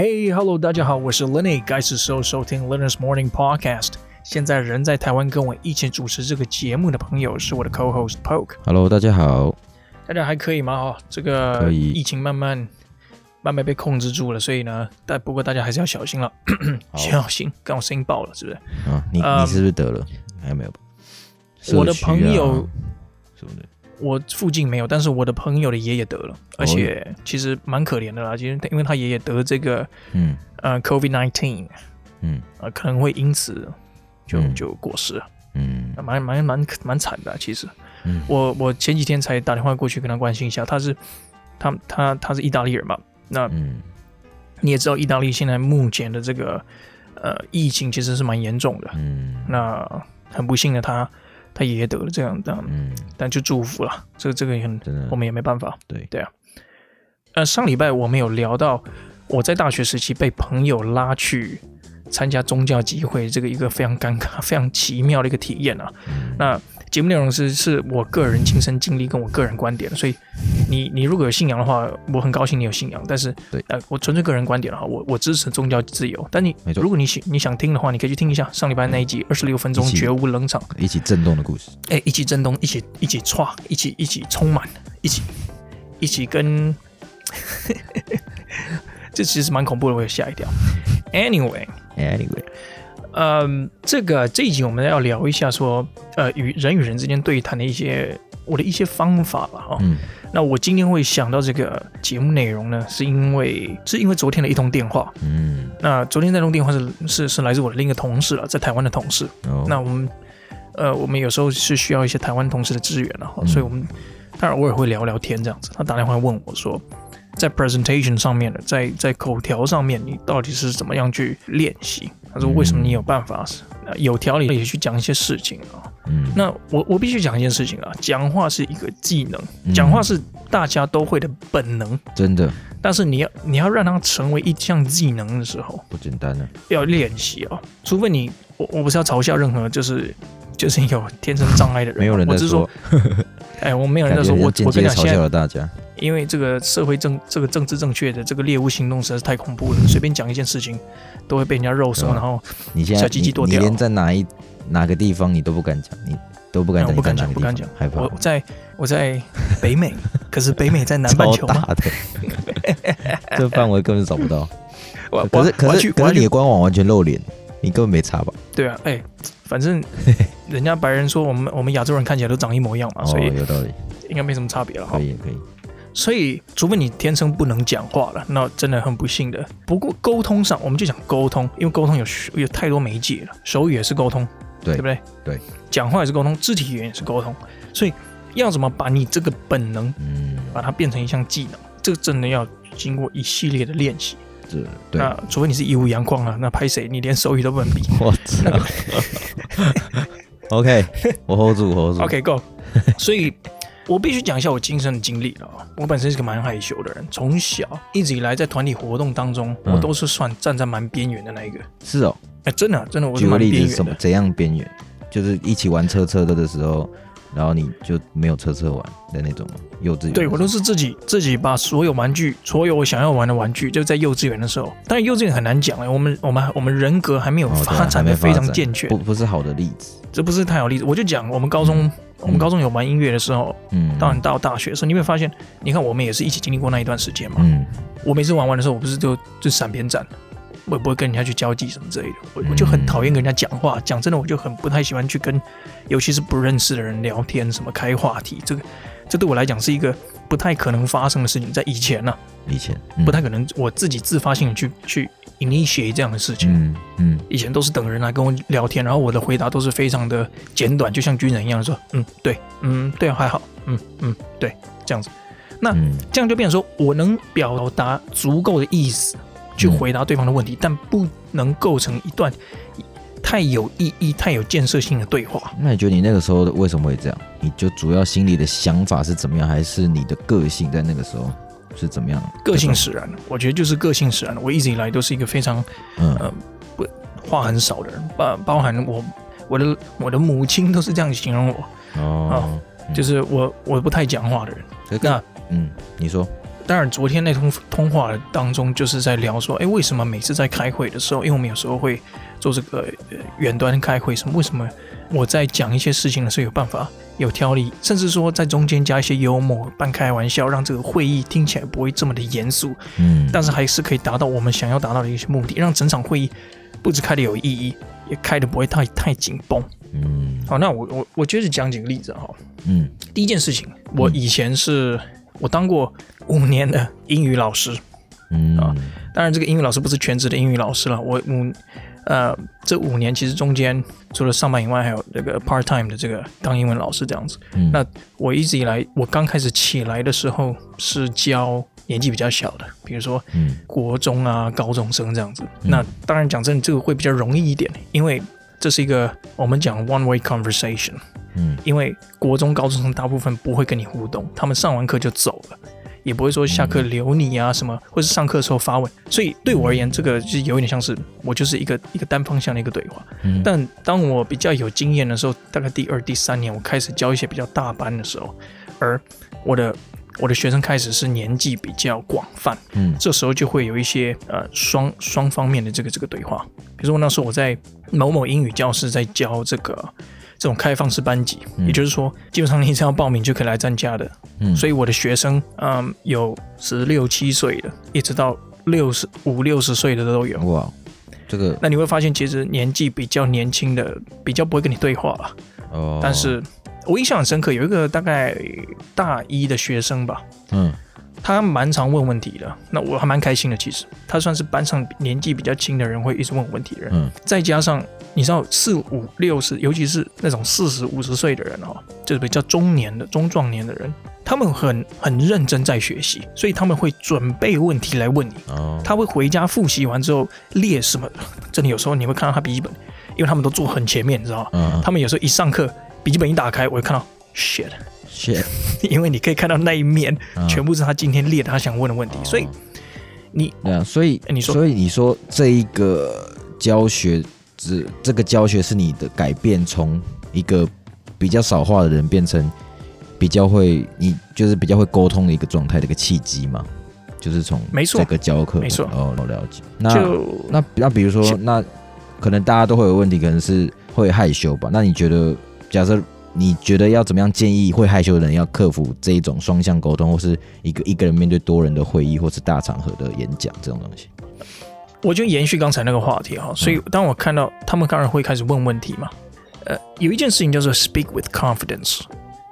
Hey, hello，大家好，我是 Lenny，该是时候收听 Learner's Morning Podcast。现在人在台湾跟我一起主持这个节目的朋友是我的 co-host Poke。Hello，大家好，大家还可以吗？哦，这个疫情慢慢慢慢被控制住了，所以呢，但不过大家还是要小心了，小心，刚我声音爆了，是不是？啊，你你是不是得了？还有没有？我的朋友什么的，我附近没有，但是我的朋友的爷爷得了，而且其实蛮可怜的啦，其实因为他爷爷得这个，嗯。呃，COVID nineteen，嗯。呃，可能会因此就就过世了，嗯，蛮蛮蛮蛮惨的，其实，嗯，我我前几天才打电话过去跟他关心一下，他是他他他是意大利人嘛，那嗯，你也知道意大利现在目前的这个呃疫情其实是蛮严重的，嗯，那很不幸的他。他爷爷得了这样的，嗯，但就祝福了，这个这个也很，我们也没办法，对。对啊。呃，上礼拜我们有聊到我在大学时期被朋友拉去参加宗教集会，这个一个非常尴尬、非常奇妙的一个体验啊。嗯、那节目内容是是我个人亲身经历跟我个人观点，所以你你如果有信仰的话，我很高兴你有信仰。但是，对，呃，我纯粹个人观点的话，我我支持宗教自由。但你如果你想你想听的话，你可以去听一下上礼拜那一集二十六分钟绝无冷场，一起震动的故事。哎，一起震动，一起一起唰，一起一起充满，一起一起跟，这其实蛮恐怖的，我也吓一跳。Anyway，Anyway。嗯，这个这一集我们要聊一下说，呃，与人与人之间对谈的一些我的一些方法吧，哈、哦。嗯。那我今天会想到这个节目内容呢，是因为是因为昨天的一通电话。嗯。那昨天那通电话是是是来自我的另一个同事了，在台湾的同事。哦。那我们呃，我们有时候是需要一些台湾同事的支援了，嗯、所以我们当然偶尔会聊聊天这样子。他打电话问我说，在 presentation 上面的，在在口条上面，你到底是怎么样去练习？他说：“为什么你有办法有条理的去讲一些事情啊？嗯，那我我必须讲一件事情啊，讲话是一个技能，讲话是大家都会的本能，真的。但是你要你要让它成为一项技能的时候，不简单呢，要练习啊。除非你，我我不是要嘲笑任何就是就是有天生障碍的人，没有人在说，哎，我没有人在说，我我跟你讲，嘲笑了大家。”因为这个社会正这个政治正确的这个猎巫行动实在是太恐怖了，随便讲一件事情都会被人家肉搜，然后小鸡鸡剁掉。你连在哪一哪个地方你都不敢讲，你都不敢讲，不敢讲，不敢讲，害怕。我在我在北美，可是北美在南半球大的，这范围根本找不到。可是可是可是你的官网完全露脸，你根本没查吧？对啊，哎，反正 人家白人说我们我们亚洲人看起来都长一模一样嘛，所以有道理，应该没什么差别了。可以可以。所以，除非你天生不能讲话了，那真的很不幸的。不过，沟通上，我们就讲沟通，因为沟通有有太多媒介了，手语也是沟通，对，对不对？对，讲话也是沟通，肢体语言也是沟通。所以，要怎么把你这个本能，嗯，把它变成一项技能，这个真的要经过一系列的练习。是，对。那除非你是义乌阳光啊，那拍谁？你连手语都不能比。我操！OK，我 hold 住，我 hold 住。OK，Go。所以。我必须讲一下我亲身的经历了。我本身是个蛮害羞的人，从小一直以来在团体活动当中，我都是算站在蛮边缘的那一个。是哦，哎，真的，真的，我是蛮边缘的。举个例子，什么怎样边缘？就是一起玩车车的的时候，然后你就没有车车玩的那种幼稚园。对，我都是自己自己把所有玩具，所有我想要玩的玩具，就在幼稚园的时候。但是幼稚园很难讲哎，我们我们我们人格还没有发展的非常健全，不不是好的例子。这不是太好例子，我就讲我们高中。我们高中有玩音乐的时候，嗯，当然到大学的时候，你会发现，你看我们也是一起经历过那一段时间嘛。嗯，我每次玩完的时候，我不是就就闪边站，我也不会跟人家去交际什么之类的。我我就很讨厌跟人家讲话，讲真的，我就很不太喜欢去跟，尤其是不认识的人聊天，什么开话题，这个这对我来讲是一个不太可能发生的事情。在以前呢，以前不太可能，我自己自发性的去去。initiate 这样的事情，嗯嗯，以前都是等人来跟我聊天，然后我的回答都是非常的简短，就像军人一样说，嗯，对，嗯，对，还好，嗯嗯，对，这样子，那这样就变成说我能表达足够的意思去回答对方的问题，但不能构成一段太有意义、太有建设性的对话。那你觉得你那个时候为什么会这样？你就主要心里的想法是怎么样，还是你的个性在那个时候？是怎么样？个性使然，我觉得就是个性使然。我一直以来都是一个非常，嗯，呃、不话很少的人，包包含我，我的我的母亲都是这样形容我。哦，就是我我不太讲话的人。那嗯，你说，当然，昨天那通通话当中就是在聊说，哎，为什么每次在开会的时候，因为我们有时候会做这个远端开会，什么为什么我在讲一些事情的时候有办法有条理，甚至说在中间加一些幽默、半开玩笑，让这个会议听起来不会这么的严肃，嗯，但是还是可以达到我们想要达到的一些目的，让整场会议不止开的有意义，也开的不会太太紧绷。嗯，好，那我我我接着讲几个例子哈。嗯，第一件事情，我以前是、嗯、我当过五年的英语老师。嗯啊，当然这个英语老师不是全职的英语老师了。我五呃这五年其实中间除了上班以外，还有这个 part time 的这个当英文老师这样子。嗯，那我一直以来，我刚开始起来的时候是教年纪比较小的，比如说国中啊、高中生这样子。嗯、那当然讲真的，这个会比较容易一点，因为。这是一个我们讲 one way conversation，嗯，因为国中高中生大部分不会跟你互动，他们上完课就走了，也不会说下课留你啊什么，或是上课的时候发问，所以对我而言，这个就有点像是我就是一个一个单方向的一个对话。嗯，但当我比较有经验的时候，大概第二、第三年，我开始教一些比较大班的时候，而我的。我的学生开始是年纪比较广泛，嗯，这时候就会有一些呃双双方面的这个这个对话。比如说那时候我在某某英语教室在教这个这种开放式班级，嗯、也就是说基本上你只要报名就可以来参加的，嗯，所以我的学生嗯有十六七岁的，一直到六十五六十岁的都有。哇，这个那你会发现其实年纪比较年轻的比较不会跟你对话了，哦，但是。我印象很深刻，有一个大概大一的学生吧，嗯，他蛮常问问题的，那我还蛮开心的。其实他算是班上年纪比较轻的人，会一直问问题的人。嗯，再加上你知道四五六十，尤其是那种四十五十岁的人哦，就是比较中年的中壮年的人，他们很很认真在学习，所以他们会准备问题来问你。哦，他会回家复习完之后列什么？真的有时候你会看到他笔记本，因为他们都坐很前面，你知道吗？嗯，他们有时候一上课。笔记本一打开，我就看到 shit shit，因为你可以看到那一面，嗯、全部是他今天列的他想问的问题，哦、所以你对啊，所以你说，所以你说这一个教学，这这个教学是你的改变，从一个比较少话的人变成比较会，你就是比较会沟通的一个状态的一个契机嘛？就是从没错这个教课没错哦，我了解。那那那比如说，那可能大家都会有问题，可能是会害羞吧？那你觉得？假设你觉得要怎么样建议会害羞的人要克服这一种双向沟通，或是一个一个人面对多人的会议，或是大场合的演讲这种东西，我就延续刚才那个话题哈。所以当我看到他们当然会开始问问题嘛，呃，有一件事情叫做 speak with confidence。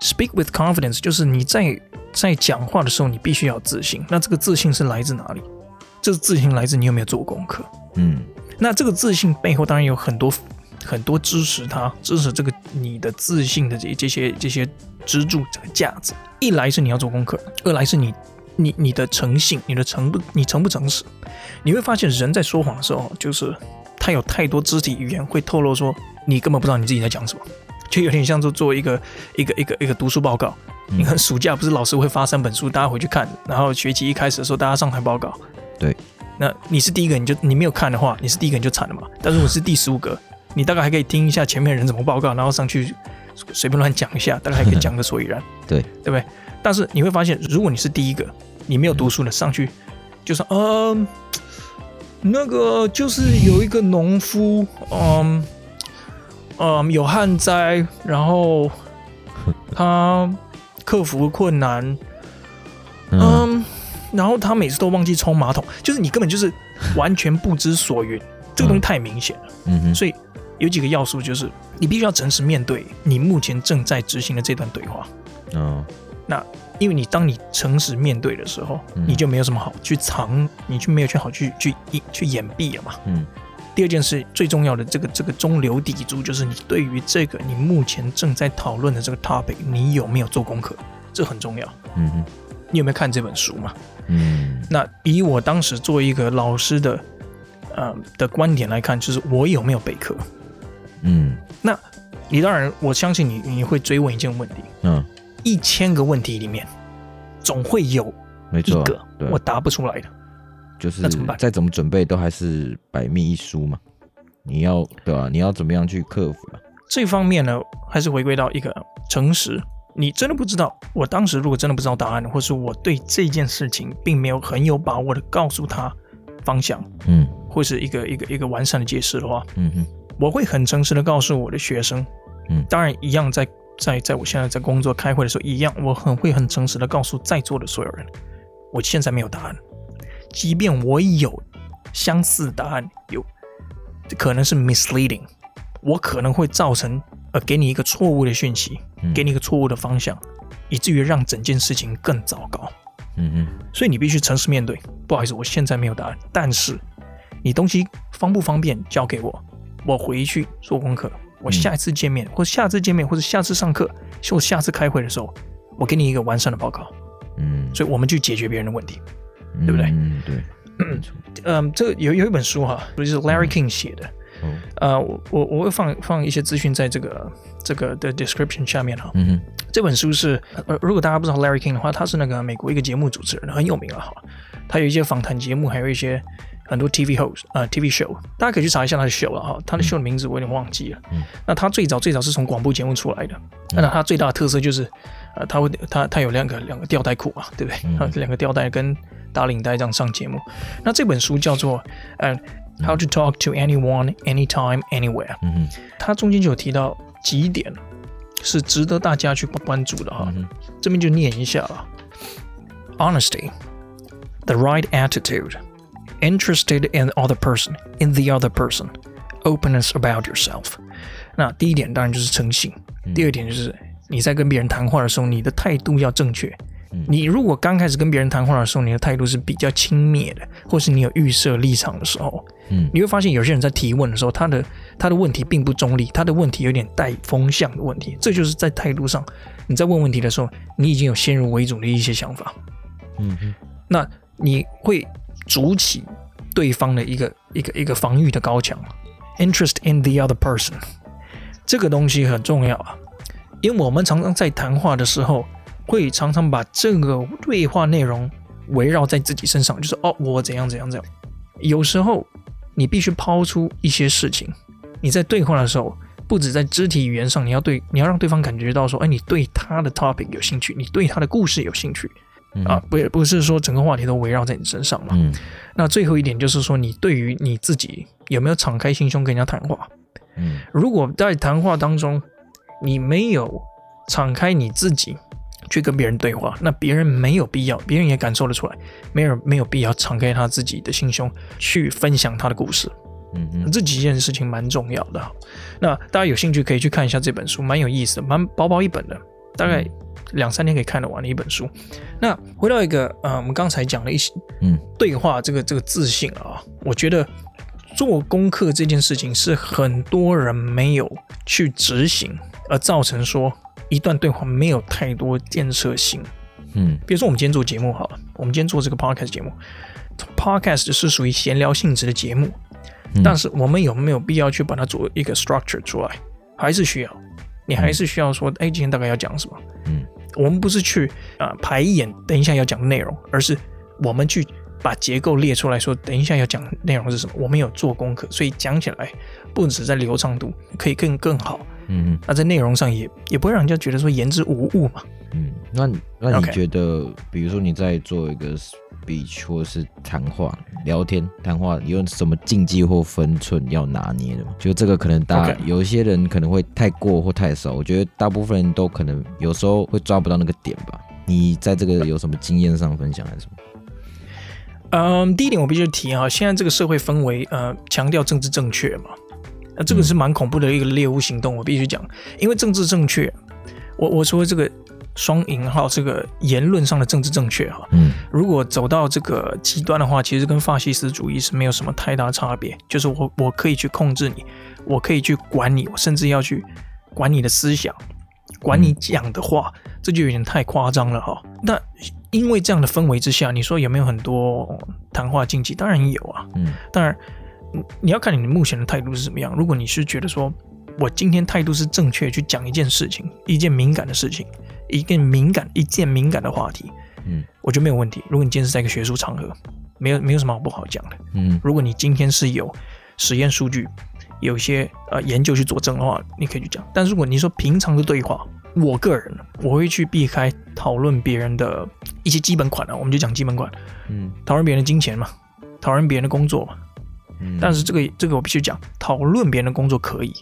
speak with confidence 就是你在在讲话的时候，你必须要自信。那这个自信是来自哪里？这个自信来自你有没有做功课？嗯，那这个自信背后当然有很多。很多支持他，支持这个你的自信的这这些这些支柱这个架子。一来是你要做功课，二来是你你你的诚信，你的诚不你诚不诚实。你会发现人在说谎的时候，就是他有太多肢体语言会透露说你根本不知道你自己在讲什么，就有点像做做一个一个一个一个读书报告。你看 暑假不是老师会发三本书，大家回去看，然后学期一开始的时候大家上台报告。对，那你是第一个，你就你没有看的话，你是第一个你就惨了嘛。但如果是第十五个。你大概还可以听一下前面人怎么报告，然后上去随便乱讲一下，大概还可以讲个所以然，对对不对？但是你会发现，如果你是第一个，你没有读书的上去，就说嗯，那个就是有一个农夫，嗯嗯，有旱灾，然后他克服困难，嗯，然后他每次都忘记冲马桶，就是你根本就是完全不知所云，这个东西太明显了，嗯哼，所以。有几个要素，就是你必须要诚实面对你目前正在执行的这段对话。嗯，那因为你当你诚实面对的时候，嗯、你就没有什么好去藏，你就没有去好去去去掩蔽了嘛。嗯。第二件事最重要的这个这个中流砥柱，就是你对于这个你目前正在讨论的这个 topic，你有没有做功课？这很重要。嗯哼。你有没有看这本书嘛？嗯。那以我当时做一个老师的呃的观点来看，就是我有没有备课？嗯，那你当然，我相信你，你会追问一件问题。嗯，一千个问题里面，总会有一个我答不出来的。就是那怎么办？再怎么准备，都还是百密一疏嘛。你要对吧？你要怎么样去克服啊？这方面呢，还是回归到一个诚实、你真的不知道，我当时如果真的不知道答案，或是我对这件事情并没有很有把握的告诉他方向，嗯，或是一个一个一个完善的解释的话，嗯哼，我会很诚实的告诉我的学生，嗯，当然一样在在在我现在在工作开会的时候一样，我很会很诚实的告诉在座的所有人，我现在没有答案，即便我有相似答案，有可能是 misleading，我可能会造成。呃，给你一个错误的讯息，给你一个错误的方向，嗯、以至于让整件事情更糟糕。嗯嗯，所以你必须诚实面对。不好意思，我现在没有答案，但是你东西方不方便交给我，我回去做功课。我下一次见面，嗯、或者下次见面，或者下次上课，或下次开会的时候，我给你一个完善的报告。嗯，所以我们去解决别人的问题，对不对？嗯，对。嗯，这个有有一本书哈，就是 Larry King 写的。嗯、呃，我我我会放放一些资讯在这个这个的 description 下面哈。嗯哼，这本书是呃，如果大家不知道 Larry King 的话，他是那个美国一个节目主持人，很有名了哈。他有一些访谈节目，还有一些很多 TV host 呃 TV show，大家可以去查一下他的 show 了哈。他的 show 的名字我有点忘记了。嗯，那他最早最早是从广播节目出来的。嗯、那他最大的特色就是呃，他会他他有两个两个吊带裤嘛，对不对？他、嗯、两个吊带跟打领带这样上节目。那这本书叫做呃。How to talk to anyone, anytime, anywhere。嗯哼，他中间就有提到几点是值得大家去关注的哈。嗯、这边就念一下了：Honesty, the right attitude, interested in other person, in the other person, openness about yourself。那第一点当然就是诚信，嗯、第二点就是你在跟别人谈话的时候，你的态度要正确。你如果刚开始跟别人谈话的时候，你的态度是比较轻蔑的，或是你有预设立场的时候，嗯，你会发现有些人在提问的时候，他的他的问题并不中立，他的问题有点带风向的问题，这就是在态度上，你在问问题的时候，你已经有先入为主的一些想法，嗯哼，那你会筑起对方的一个一个一个防御的高墙，interest in the other person，这个东西很重要啊，因为我们常常在谈话的时候。会常常把这个对话内容围绕在自己身上，就是哦，我怎样怎样怎样。有时候你必须抛出一些事情。你在对话的时候，不止在肢体语言上，你要对你要让对方感觉到说，哎，你对他的 topic 有兴趣，你对他的故事有兴趣，啊，不不是说整个话题都围绕在你身上嘛。嗯、那最后一点就是说，你对于你自己有没有敞开心胸跟人家谈话？嗯，如果在谈话当中你没有敞开你自己。去跟别人对话，那别人没有必要，别人也感受得出来，没有没有必要敞开他自己的心胸去分享他的故事。嗯嗯，这几件事情蛮重要的。那大家有兴趣可以去看一下这本书，蛮有意思的，蛮薄薄一本的，大概两三天可以看得完的一本书。那回到一个，呃，我们刚才讲了一些，嗯，对话这个这个自信啊，我觉得做功课这件事情是很多人没有去执行，而造成说。一段对话没有太多建设性，嗯，比如说我们今天做节目好了，我们今天做这个 podcast 节目，podcast 是属于闲聊性质的节目，嗯、但是我们有没有必要去把它做一个 structure 出来？还是需要，你还是需要说，哎、嗯，今天大概要讲什么？嗯，我们不是去啊、呃、排演，等一下要讲的内容，而是我们去把结构列出来说，等一下要讲内容是什么？我们有做功课，所以讲起来不止在流畅度，可以更更好。嗯，那在内容上也也不会让人家觉得说言之无物嘛。嗯，那那你觉得.比如说你在做一个 speech 或是谈话、聊天、谈话，有什么禁忌或分寸要拿捏的吗？就这个可能大 Okay. 有一些人可能会太过或太少，我觉得大部分人都可能有时候会抓不到那个点吧。你在这个有什么经验上分享还是什么？嗯，第一点我必须提哈，现在这个社会氛围呃强调政治正确嘛。那这个是蛮恐怖的一个猎巫行动，我必须讲，因为政治正确，我我说这个双引号这个言论上的政治正确哈，嗯，如果走到这个极端的话，其实跟法西斯主义是没有什么太大差别，就是我我可以去控制你，我可以去管你，我甚至要去管你的思想，管你讲的话，这就有点太夸张了哈。那因为这样的氛围之下，你说有没有很多谈话禁忌？当然有啊，嗯，当然。你要看你目前的态度是怎么样。如果你是觉得说，我今天态度是正确去讲一件事情，一件敏感的事情，一件敏感一件敏感的话题，嗯，我觉得没有问题。如果你今天是在一个学术场合，没有没有什么好不好讲的，嗯。如果你今天是有实验数据，有一些呃研究去佐证的话，你可以去讲。但如果你说平常的对话，我个人我会去避开讨论别人的一些基本款啊，我们就讲基本款，嗯，讨论别人的金钱嘛，讨论别人的工作嘛，嗯，但是这个这个我必须讲，讨论别人的工作可以，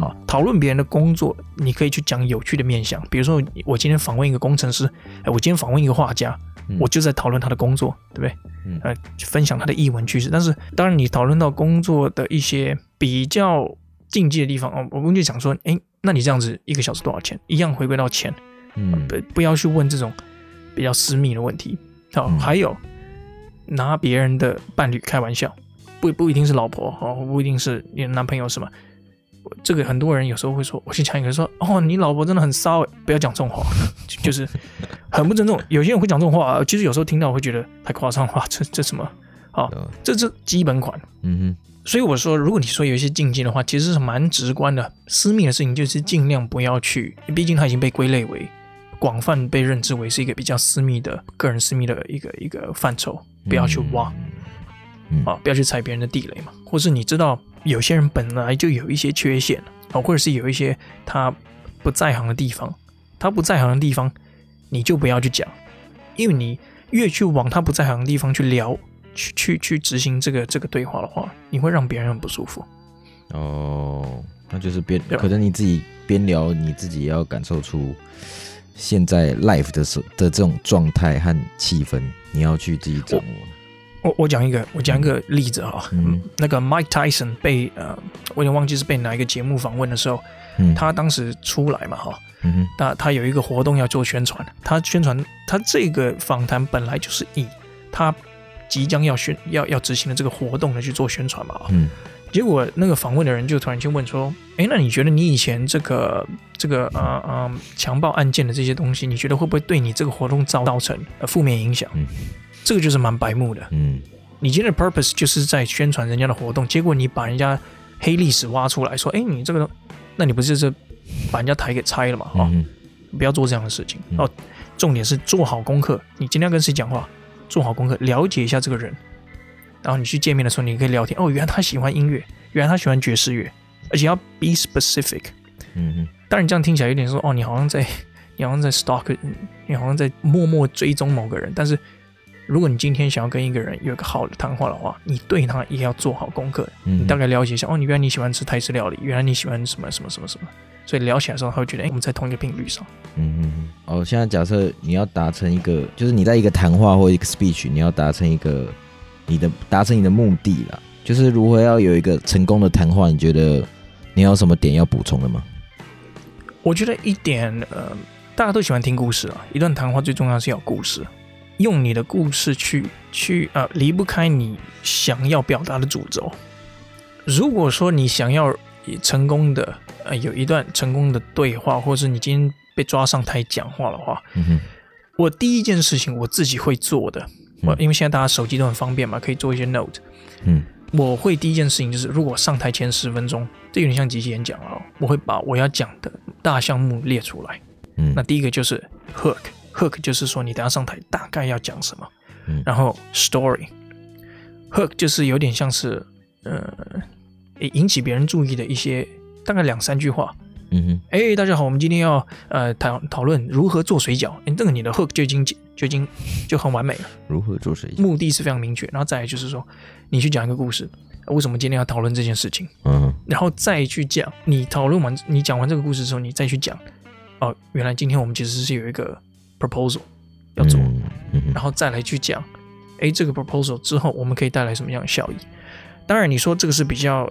啊，讨论别人的工作，你可以去讲有趣的面相，比如说我今天访问一个工程师，哎，我今天访问一个画家，我就在讨论他的工作，对不对？嗯，呃，分享他的艺文趋势，但是当然你讨论到工作的一些比较禁忌的地方哦，我跟你讲说，哎。那你这样子一个小时多少钱？一样回归到钱，嗯，不不要去问这种比较私密的问题。好，嗯、还有拿别人的伴侣开玩笑，不不一定是老婆哦，不一定是你的男朋友什么？这个很多人有时候会说，我去讲一个说，哦，你老婆真的很骚，不要讲这种话，就是很不尊重。有些人会讲这种话，其实有时候听到会觉得太夸张了，这这什么？好，这这基本款，嗯哼。所以我说，如果你说有一些禁忌的话，其实是蛮直观的。私密的事情就是尽量不要去，毕竟它已经被归类为广泛被认知为是一个比较私密的个人私密的一个一个范畴，不要去挖，啊，不要去踩别人的地雷嘛。或是你知道有些人本来就有一些缺陷啊，或者是有一些他不在行的地方，他不在行的地方，你就不要去讲，因为你越去往他不在行的地方去聊。去去去执行这个这个对话的话，你会让别人很不舒服。哦，那就是边可能你自己边聊，你自己也要感受出现在 life 的时的这种状态和气氛，你要去自己掌握。我我，讲一个，我讲一个例子哈，嗯，那个 Mike Tyson 被呃，我有点忘记是被哪一个节目访问的时候，嗯，他当时出来嘛哈，嗯，那他有一个活动要做宣传，他宣传他这个访谈本来就是以他。即将要宣要要执行的这个活动呢，去做宣传嘛？嗯，结果那个访问的人就突然间问说：“哎，那你觉得你以前这个这个呃呃强暴案件的这些东西，你觉得会不会对你这个活动造造成呃负面影响？”嗯，这个就是蛮白目的。嗯，你今天的 purpose 就是在宣传人家的活动，结果你把人家黑历史挖出来说：“哎，你这个，那你不是就是把人家台给拆了嘛？”哦，嗯，不要做这样的事情哦。重点是做好功课，你今天要跟谁讲话？做好功课，了解一下这个人，然后你去见面的时候，你可以聊天。哦，原来他喜欢音乐，原来他喜欢爵士乐，而且要 be specific。嗯哼。当然，这样听起来有点说，哦，你好像在，你好像在 stalk，你好像在默默追踪某个人。但是，如果你今天想要跟一个人有一个好的谈话的话，你对他也要做好功课。嗯。你大概了解一下，哦，你原来你喜欢吃泰式料理，原来你喜欢什么什么什么什么。所以聊起来的时候，他会觉得，哎，我们在同一个频率上。嗯嗯。哦，现在假设你要达成一个，就是你在一个谈话或一个 speech，你要达成一个你的达成你的目的啦，就是如何要有一个成功的谈话？你觉得你有什么点要补充的吗？我觉得一点，呃，大家都喜欢听故事啊。一段谈话最重要是要故事，用你的故事去去呃，离不开你想要表达的主轴。如果说你想要成功的。呃，有一段成功的对话，或者是你今天被抓上台讲话的话，我第一件事情我自己会做的，我、嗯、因为现在大家手机都很方便嘛，可以做一些 note，嗯，我会第一件事情就是，如果上台前十分钟，这有点像即席演讲哦，我会把我要讲的大项目列出来，嗯，那第一个就是 hook，hook hook 就是说你等下上台大概要讲什么，嗯，然后 story，hook 就是有点像是呃，引起别人注意的一些。大概两三句话，嗯哼，哎，大家好，我们今天要呃讨讨论如何做水饺，哎，这个你的 hook 就已经就已经就很完美了。如何做事？目的是非常明确，然后再来就是说，你去讲一个故事，为什么今天要讨论这件事情？嗯，然后再去讲，你讨论完，你讲完这个故事之后，你再去讲，哦，原来今天我们其实是有一个 proposal 要做，嗯嗯，然后再来去讲，哎，这个 proposal 之后我们可以带来什么样的效益？当然，你说这个是比较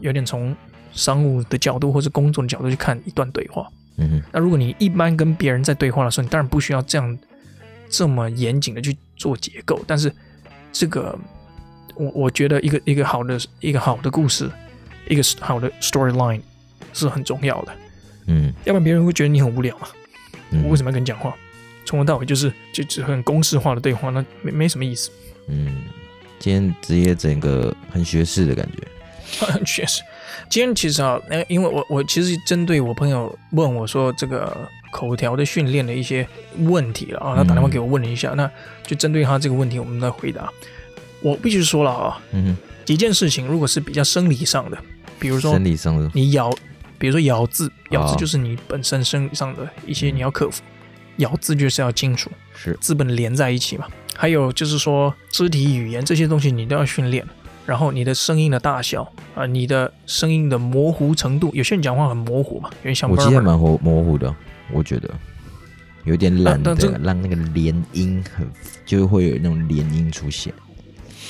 有点从。商务的角度或者工作的角度去看一段对话，嗯哼，那如果你一般跟别人在对话的时候，你当然不需要这样这么严谨的去做结构，但是这个我我觉得一个一个好的一个好的故事，一个好的 storyline 是很重要的，嗯，要不然别人会觉得你很无聊嘛，嗯，我为什么要跟你讲话？从头到尾就是就就很公式化的对话，那没没什么意思。嗯，今天职业整个很学士的感觉。确实，今天其实啊，那因为我我其实针对我朋友问我说这个口条的训练的一些问题了啊，他打电话给我问了一下，嗯、那就针对他这个问题，我们来回答。我必须说了啊，嗯哼，几件事情如果是比较生理上的，比如说生理上的，你咬比如说咬字，咬字就是你本身生理上的一些你要克服，咬字就是要清楚，是。字本连在一起嘛。还有就是说肢体语言这些东西你都要训练，然后你的声音的大小啊，你的声音的模糊程度，有些人讲话很模糊嘛，有点像我记得蛮模模糊的，我觉得。有点懒的，让那个连音很就会有那种连音出现。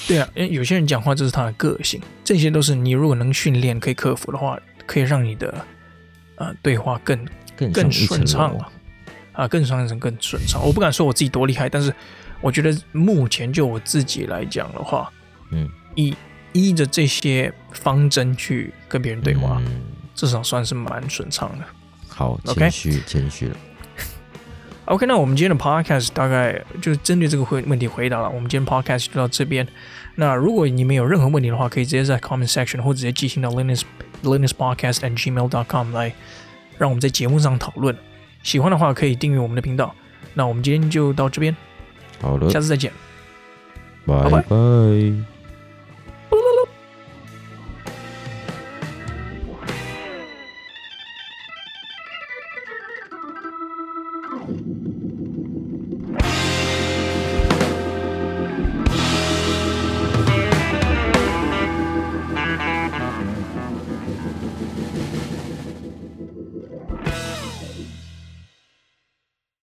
对啊，因为有些人讲话这是他的个性，这些都是你如果能训练可以克服的话，可以让你的呃对话更更更顺畅了啊，更上一层更顺畅。我不敢说我自己多厉害，但是我觉得目前就我自己来讲的话，嗯，依依着这些方针去跟别人对话，嗯、至少算是蛮顺畅的。好，谦虚谦虚了。OK，那我们今天的 Podcast 大概就是针对这个回问题回答了。我们今天 Podcast 就到这边。那如果你们有任何问题的话，可以直接在 Comment Section 或者直接寄信到 Linus Linus Podcast at gmail.com 来让我们在节目上讨论。喜欢的话可以订阅我们的频道。那我们今天就到这边，好了，下次再见，拜拜。